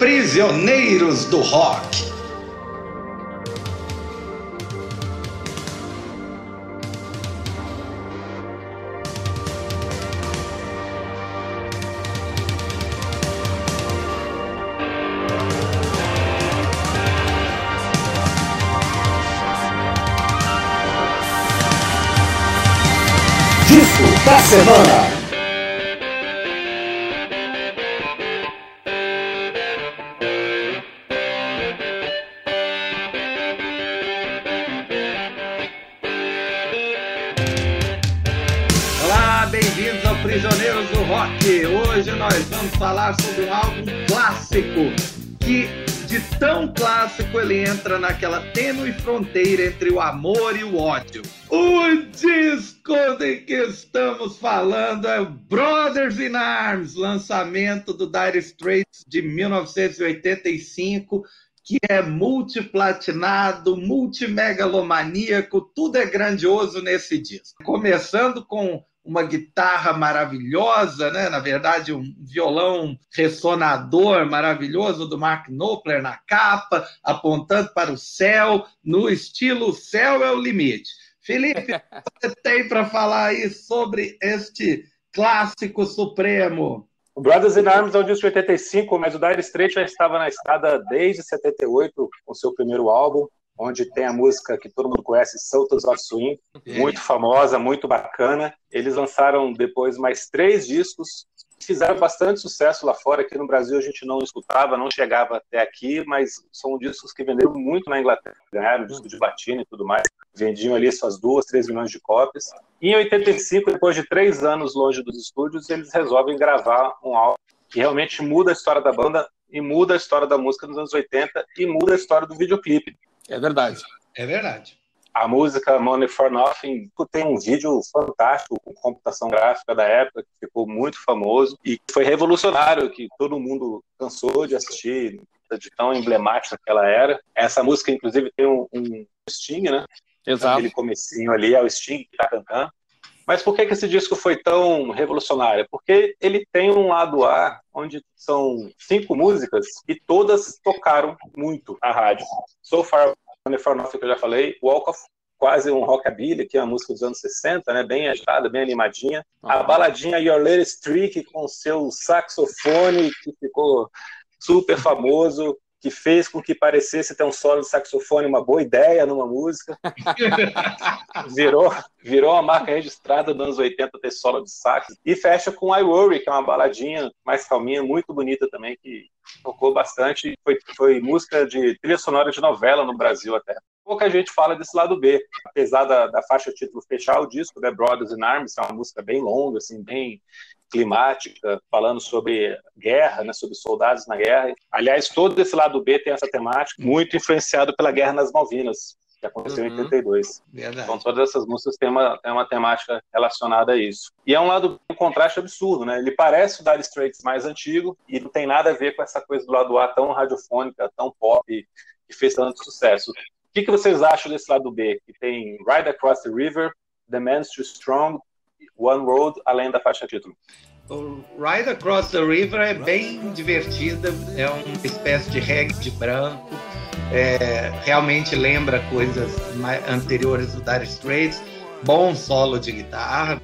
Prisioneiros do Rock. Disco da semana. Clássico, ele entra naquela tênue fronteira entre o amor e o ódio. O disco de que estamos falando é Brothers in Arms, lançamento do Dire Straits de 1985 que é multiplatinado, multimegalomaníaco, tudo é grandioso nesse disco. Começando com uma guitarra maravilhosa, né? na verdade, um violão ressonador maravilhoso do Mark Knopfler na capa, apontando para o céu, no estilo Céu é o Limite. Felipe, você tem para falar aí sobre este clássico supremo? O Brothers in Arms é um disco de 85, mas o Dire Straits já estava na estrada desde 78, com seu primeiro álbum, onde tem a música que todo mundo conhece, Sultans of Swing, muito famosa, muito bacana. Eles lançaram depois mais três discos, fizeram bastante sucesso lá fora. Aqui no Brasil a gente não escutava, não chegava até aqui, mas são discos que venderam muito na Inglaterra, ganharam disco de platina e tudo mais. Vendiam ali suas duas, três milhões de cópias. E em 85, depois de três anos longe dos estúdios, eles resolvem gravar um álbum que realmente muda a história da banda e muda a história da música nos anos 80 e muda a história do videoclipe. É verdade. É verdade. A música Money for Nothing tem um vídeo fantástico com computação gráfica da época, que ficou muito famoso e foi revolucionário, que todo mundo cansou de assistir, de tão emblemática que ela era. Essa música, inclusive, tem um, um Sting, né? Exato. Aquele comecinho ali, é o Sting que tá cantando. Mas por que, que esse disco foi tão revolucionário? Porque ele tem um lado A, onde são cinco músicas e todas tocaram muito a rádio. So Far Nothing, que eu já falei, Walk of quase um rockabilly, que é uma música dos anos 60, né, bem agitada, bem animadinha. A baladinha Your Latest Trick com seu saxofone, que ficou super famoso, que fez com que parecesse ter um solo de saxofone uma boa ideia numa música. virou, virou uma marca registrada dos anos 80 ter solo de sax. E fecha com I Worry, que é uma baladinha mais calminha, muito bonita também, que tocou bastante. Foi, foi música de trilha sonora de novela no Brasil até. Pouca gente fala desse lado B. Apesar da, da faixa título fechar o disco, né, Brothers in Arms, é uma música bem longa, assim, bem climática, falando sobre guerra, né, sobre soldados na guerra. Aliás, todo esse lado B tem essa temática, muito influenciado pela Guerra nas Malvinas, que aconteceu Uhum. em 82. Verdade. Então, todas essas músicas têm uma, têm uma temática relacionada a isso. E é um lado, um contraste absurdo, né? Ele parece o Dire Straits mais antigo e não tem nada a ver com essa coisa do lado A tão radiofônica, tão pop, que fez tanto sucesso. O que, que vocês acham desse lado B? Que tem Ride Across the River, The Man's Too Strong, One Road, além da faixa título. O Ride Across the River é bem divertida, é uma espécie de reggae de branco, é, realmente lembra coisas anteriores do Dire Straits, bom solo de guitarra.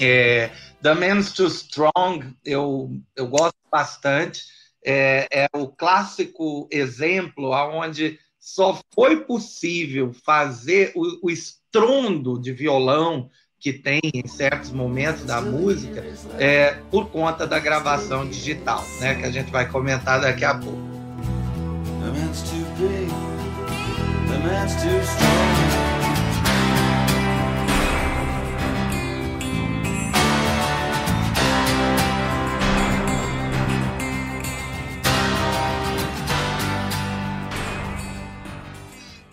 É, The Man's Too Strong eu, eu gosto bastante, é, é o clássico exemplo onde só foi possível fazer o, o estrondo de violão que tem em certos momentos da música é, por conta da gravação digital, né? Que a gente vai comentar daqui a pouco.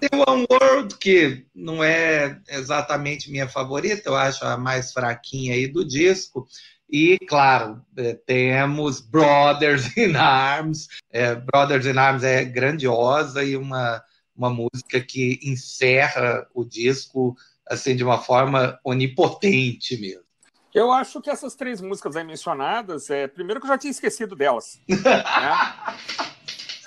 Tem One World, que não é exatamente minha favorita, eu acho a mais fraquinha aí do disco. E, claro, é, temos Brothers in Arms. É, Brothers in Arms é grandiosa e uma, uma música que encerra o disco assim de uma forma onipotente mesmo. Eu acho que essas três músicas aí mencionadas, é, primeiro que eu já tinha esquecido delas. né?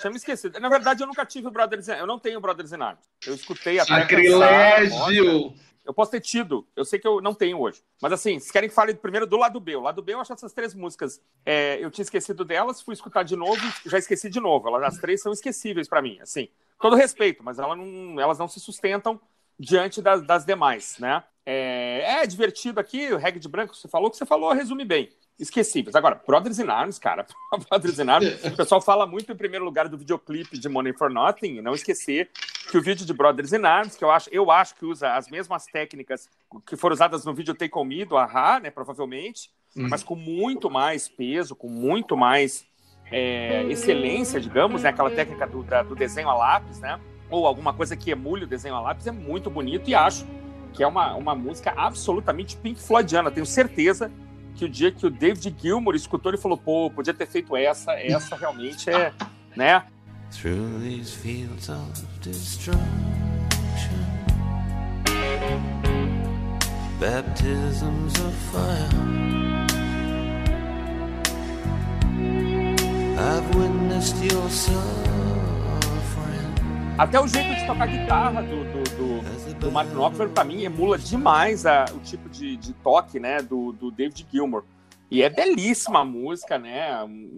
Me esquecido. Na verdade, eu nunca tive o Brothers in... Eu não tenho Brothers in Arms. Eu escutei até. Sacrilégio! Eu posso ter tido, eu sei que eu não tenho hoje. Mas assim, se querem que fale primeiro do lado B. O lado B, eu acho essas três músicas. É, eu tinha esquecido delas, fui escutar de novo e já esqueci de novo. Elas, as três são esquecíveis para mim, assim. Todo respeito, mas ela não, elas não se sustentam diante das, das demais, né? É, é, divertido aqui, o reggae de branco, você falou, que você falou, resume bem esquecíveis. Agora, Brothers in Arms, cara, Brothers in Arms, o pessoal fala muito em primeiro lugar do videoclipe de Money for Nothing, não esquecer que o vídeo de Brothers in Arms, que eu acho, eu acho que usa as mesmas técnicas que foram usadas no vídeo Take Me, do Ahá, né, provavelmente, hum. mas com muito mais peso, com muito mais é, excelência, digamos, né, aquela técnica do, da, do desenho a lápis, né, ou alguma coisa que emule o desenho a lápis, é muito bonito e acho que é uma, uma música absolutamente Pink Floydiana, tenho certeza que o dia que o David Gilmour escutou, ele falou, pô, podia ter feito essa, essa realmente é, né? Through these fields of destruction Baptisms of fire I've witnessed your até o jeito de tocar guitarra do, do, do, do Mark Knopfler, para mim, emula demais a, o tipo de, de toque né, do, do David Gilmour. E é belíssima a música, né?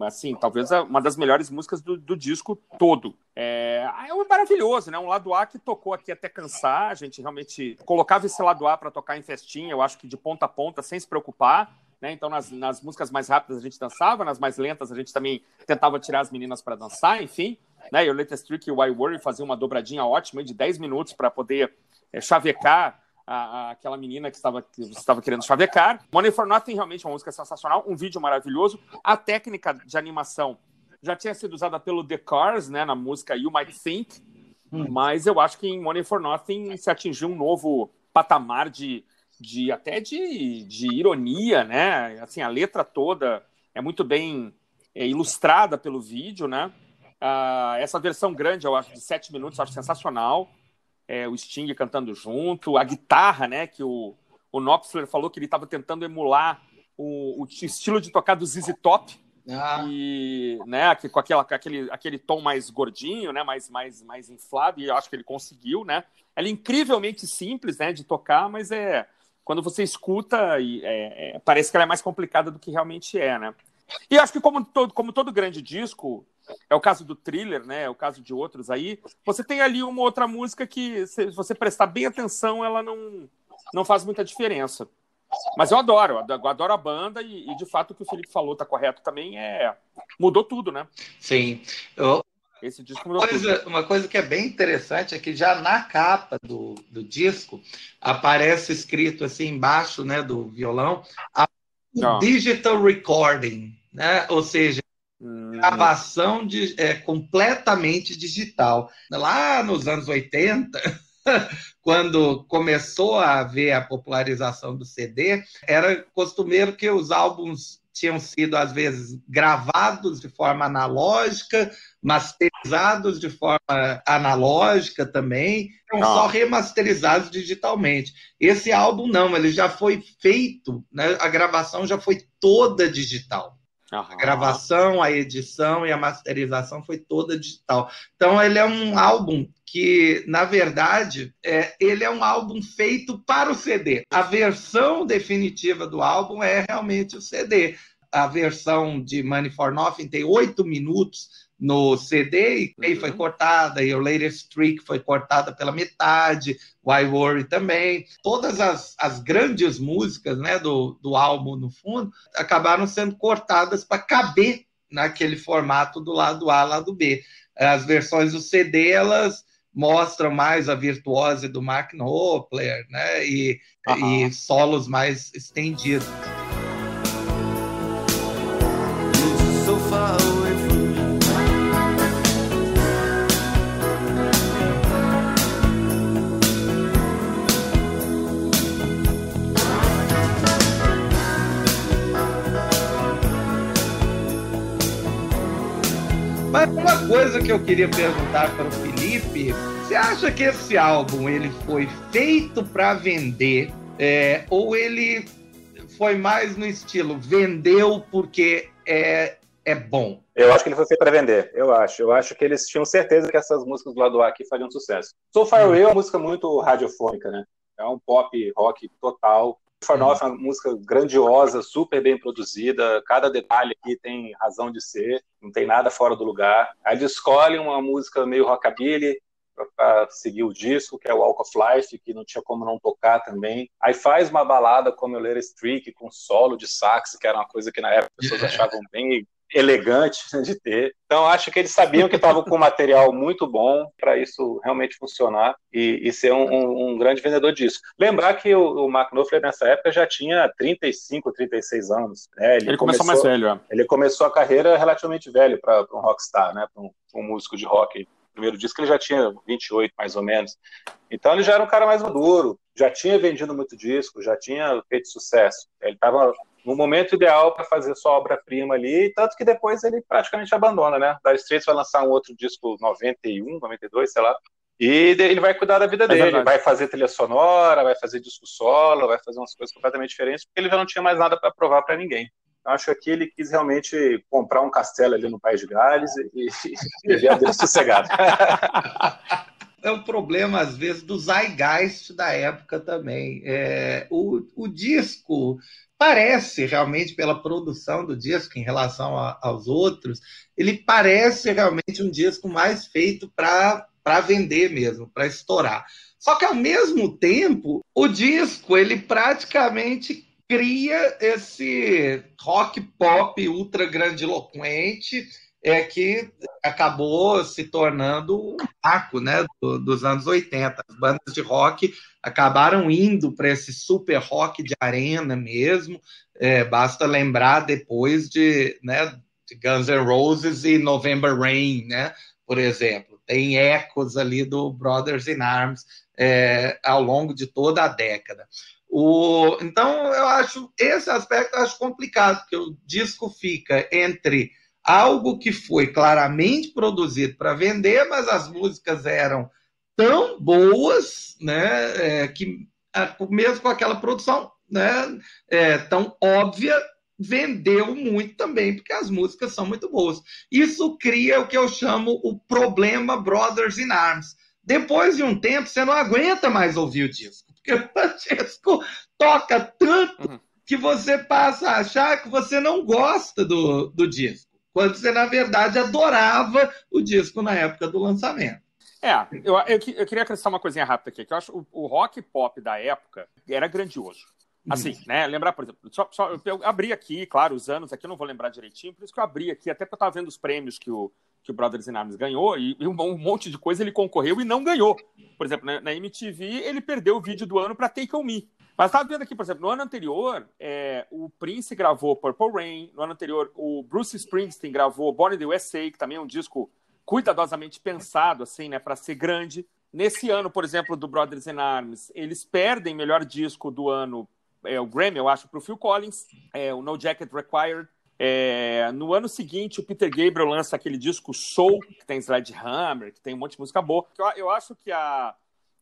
Assim, talvez uma das melhores músicas do, do disco todo. É, é maravilhoso, né? Um lado A que tocou aqui até cansar. A gente realmente colocava esse lado A para tocar em festinha, eu acho que de ponta a ponta, sem se preocupar. Né? Então, nas, nas músicas mais rápidas a gente dançava, nas mais lentas a gente também tentava tirar as meninas para dançar, enfim. Né? E o Latest Trick e o I Worry faziam uma dobradinha ótima de 10 minutos para poder é, chavecar a, a, aquela menina que estava, que estava querendo chavecar. Money for Nothing realmente é uma música sensacional, um vídeo maravilhoso. A técnica de animação já tinha sido usada pelo The Cars, né, na música You Might Think, hum. mas eu acho que em Money for Nothing se atingiu um novo patamar de, de até de, de ironia, né? Assim, a letra toda é muito bem é, ilustrada pelo vídeo, né? Uh, essa versão grande, eu acho, de sete minutos, eu acho sensacional. É, o Sting cantando junto, a guitarra, né? Que o, o Knopfler falou que ele estava tentando emular o, o, estilo de tocar do ZZ Top. Ah. E, né, com, aquela, aquele, aquele tom mais gordinho, né, mais, mais, mais inflado, e eu acho que ele conseguiu, né? Ela é incrivelmente simples, né, de tocar, mas é quando você escuta, e, é, é, parece que ela é mais complicada do que realmente é, né? E acho que como todo, como todo grande disco, é o caso do thriller, né? É o caso de outros aí. Você tem ali uma outra música que, se você prestar bem atenção, ela não, não faz muita diferença. Mas eu adoro, eu adoro a banda e, e de fato o que o Felipe falou tá correto também é mudou tudo, né? Sim. Eu... Esse disco mudou coisa, tudo. Uma coisa que é bem interessante é que já na capa do, do disco aparece escrito assim embaixo, né, do violão, a digital recording, né? Ou seja. Gravação de, é, completamente digital. Lá nos anos 80, quando começou a haver a popularização do CD, era costumeiro que os álbuns tinham sido, às vezes, gravados de forma analógica, masterizados de forma analógica também, então ah. só remasterizados digitalmente. Esse álbum não, ele já foi feito, né? a gravação já foi toda digital. A gravação, a edição e a masterização foi toda digital. Então, ele é um álbum que, na verdade, é, ele é um álbum feito para o CD. A versão definitiva do álbum é realmente o CD. A versão de Money for Nothing tem oito minutos no CD e uhum. foi cortada, e o Latest Trick foi cortada pela metade, Why Worry também. Todas as, as grandes músicas né, do, do álbum, no fundo, acabaram sendo cortadas para caber naquele formato do lado A, lado B. As versões do CD, elas mostram mais a virtuose do Mark Knopfler, né, e, uhum. e solos mais estendidos. Mas uma coisa que eu queria perguntar para o Felipe, você acha que esse álbum ele foi feito para vender é, ou ele foi mais no estilo vendeu porque é é bom? Eu acho que ele foi feito para vender. Eu acho. Eu acho que eles tinham certeza que essas músicas do lado A aqui fariam sucesso. So Far Away é uma música muito radiofônica, né? É um pop rock total. For North é uma música grandiosa, super bem produzida. Cada detalhe aqui tem razão de ser. Não tem nada fora do lugar. Aí eles escolhem uma música meio rockabilly, para seguir o disco, que é o Walk of Life, que não tinha como não tocar também. Aí faz uma balada como Little Streak, com solo de sax, que era uma coisa que na época as pessoas achavam bem elegante de ter. Então, acho que eles sabiam que estavam com material muito bom para isso realmente funcionar e, e ser um, um, um, grande vendedor disso. Lembrar que o, o Mark Knopfler, nessa época, já tinha 35, 36 anos. Né? Ele, ele começou, começou, mais velho. É. Ele começou a carreira relativamente velho para um rockstar, né? para um, um músico de rock primeiro disco ele já tinha 28, mais ou menos. Então ele já era um cara mais maduro, já tinha vendido muito disco, já tinha feito sucesso. Ele estava no momento ideal para fazer sua obra-prima ali, tanto que depois ele praticamente abandona, né? Dire Straits vai lançar um outro disco 91, 92, sei lá, e ele vai cuidar da vida é dele, vai fazer trilha sonora, vai fazer disco solo, vai fazer umas coisas completamente diferentes, porque ele já não tinha mais nada para provar para ninguém. Então, acho que aqui ele quis realmente comprar um castelo ali no País de Gales e, e viver a vida sossegada. é um problema, às vezes, do zeitgeist da época também. É, o, o disco parece realmente, pela produção do disco em relação a, aos outros, ele parece realmente um disco mais feito para vender mesmo, para estourar. Só que, ao mesmo tempo, o disco ele praticamente cria esse rock pop ultra grandiloquente é que acabou se tornando um marco né, do, dos anos 80. As bandas de rock acabaram indo para esse super rock de arena mesmo. É, basta lembrar depois de, né, de Guns N' Roses e November Rain, né, por exemplo. Tem ecos ali do Brothers in Arms é, ao longo de toda a década. O, então, eu acho esse aspecto eu acho complicado, porque o disco fica entre algo que foi claramente produzido para vender, mas as músicas eram tão boas, né, é, que mesmo com aquela produção né, é, tão óbvia, vendeu muito também, porque as músicas são muito boas. Isso cria o que eu chamo o problema Brothers in Arms. Depois de um tempo, você não aguenta mais ouvir o disco, porque o Francesco toca tanto uhum. que você passa a achar que você não gosta do, do disco quando você, na verdade, adorava o disco na época do lançamento. É, eu, eu, eu queria acrescentar uma coisinha rápida aqui, que eu acho o, o rock pop da época era grandioso. Assim, uhum. né? Lembrar, por exemplo, só, só, eu abri aqui, claro, os anos aqui eu não vou lembrar direitinho, por isso que eu abri aqui, até porque eu estava vendo os prêmios que o, que o Brothers in Arms ganhou, e, e um, um, monte de coisa ele concorreu e não ganhou. Por exemplo, na, na MTV, ele perdeu o vídeo do ano para Take On Me. Mas estava vendo aqui, por exemplo, no ano anterior, é, o Prince gravou Purple Rain, no ano anterior, o Bruce Springsteen gravou Born in the USA, que também é um disco cuidadosamente pensado, assim, né, para ser grande. Nesse ano, por exemplo, do Brothers in Arms, eles perdem melhor disco do ano, é, o Grammy, eu acho, para o Phil Collins, é, o No Jacket Required. É, no ano seguinte, o Peter Gabriel lança aquele disco Soul, que tem Sledgehammer, que tem um monte de música boa. Eu, eu acho que a,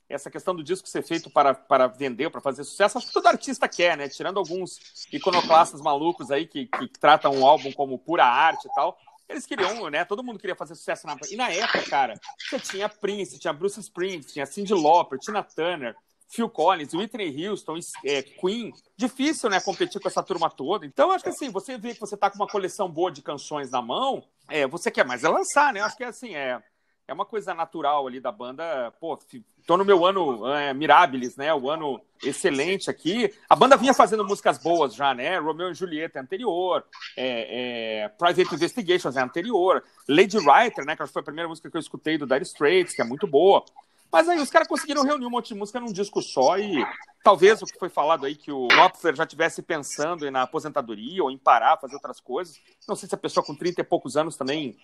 essa questão do disco ser feito para, para vender, para fazer sucesso, acho que todo artista quer, né? Tirando alguns iconoclastas malucos aí que, que tratam o álbum como pura arte e tal. Eles queriam, né? Todo mundo queria fazer sucesso na E na época, cara, você tinha Prince, tinha Bruce Springsteen, tinha Cyndi Lauper, Tina Turner, Phil Collins, Whitney Houston, é, Queen. Difícil, né, competir com essa turma toda. Então, acho que assim, você vê que você tá com uma coleção boa de canções na mão, é, você quer mais é lançar, né? Acho que é assim, é é uma coisa natural ali da banda. Pô, tô no meu ano é, Mirabilis, né? O ano excelente aqui. A banda vinha fazendo músicas boas já, né? Romeo e Julieta é anterior, é, é, Private Investigations é anterior, Lady Writer, né? Que foi a primeira música que eu escutei do Dire Straits, que é muito boa. Mas aí os caras conseguiram reunir um monte de música num disco só e talvez o que foi falado aí que o Knopfler já tivesse pensando na aposentadoria ou em parar, fazer outras coisas. Não sei se a pessoa com 30 e poucos anos também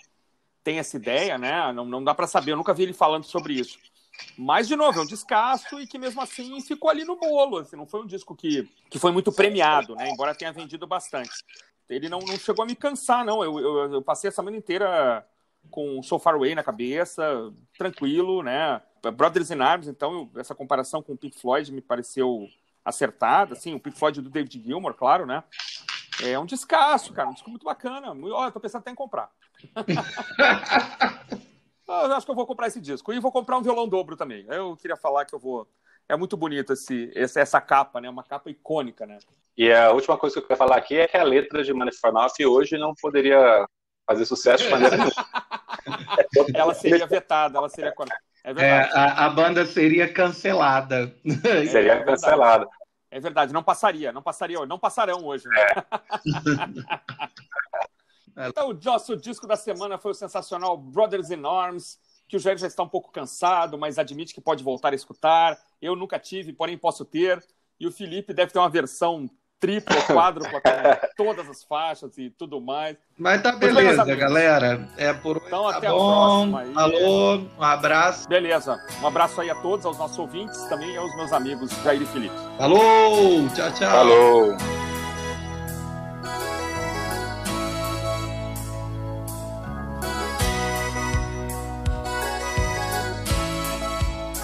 tem essa ideia, né? Não, não dá para saber, eu nunca vi ele falando sobre isso. Mas, de novo, é um descasso e que mesmo assim ficou ali no bolo. Assim, não foi um disco que, que foi muito premiado, né? Embora tenha vendido bastante. Ele não, não chegou a me cansar, não. Eu, eu, eu passei a semana inteira com So Far Away na cabeça, tranquilo, né? Brothers in Arms, então, eu, essa comparação com o Pink Floyd me pareceu acertada. Assim, o Pink Floyd do David Gilmour, claro, né? É um descasso, cara. Um disco muito bacana. Olha, eu tô pensando até em comprar. eu acho que eu vou comprar esse disco. E vou comprar um violão dobro também. Eu queria falar que eu vou. É muito bonito esse, essa, essa capa, né? Uma capa icônica, né? E a última coisa que eu quero falar aqui é que a letra de Manifronoff hoje não poderia fazer sucesso de maneira Ela seria vetada, ela seria. É verdade. É, a, a, banda seria cancelada. Seria é cancelada. É verdade, não passaria, não passaria, não passarão hoje. Né? É. então, o nosso disco da semana foi o sensacional Brothers in Arms, que o Jair já está um pouco cansado, mas admite que pode voltar a escutar. Eu nunca tive, porém posso ter. E o Felipe deve ter uma versão triplo, quádrupla, com todas as faixas e tudo mais. Mas tá beleza, galera. É por hoje. Então, tá até bom. a próxima. Alô, um abraço. Beleza. Um abraço aí a todos, aos nossos ouvintes, também aos meus amigos Jair e Felipe. Alô, tchau, tchau. Alô.